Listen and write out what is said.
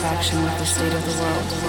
satisfaction with the state of the world.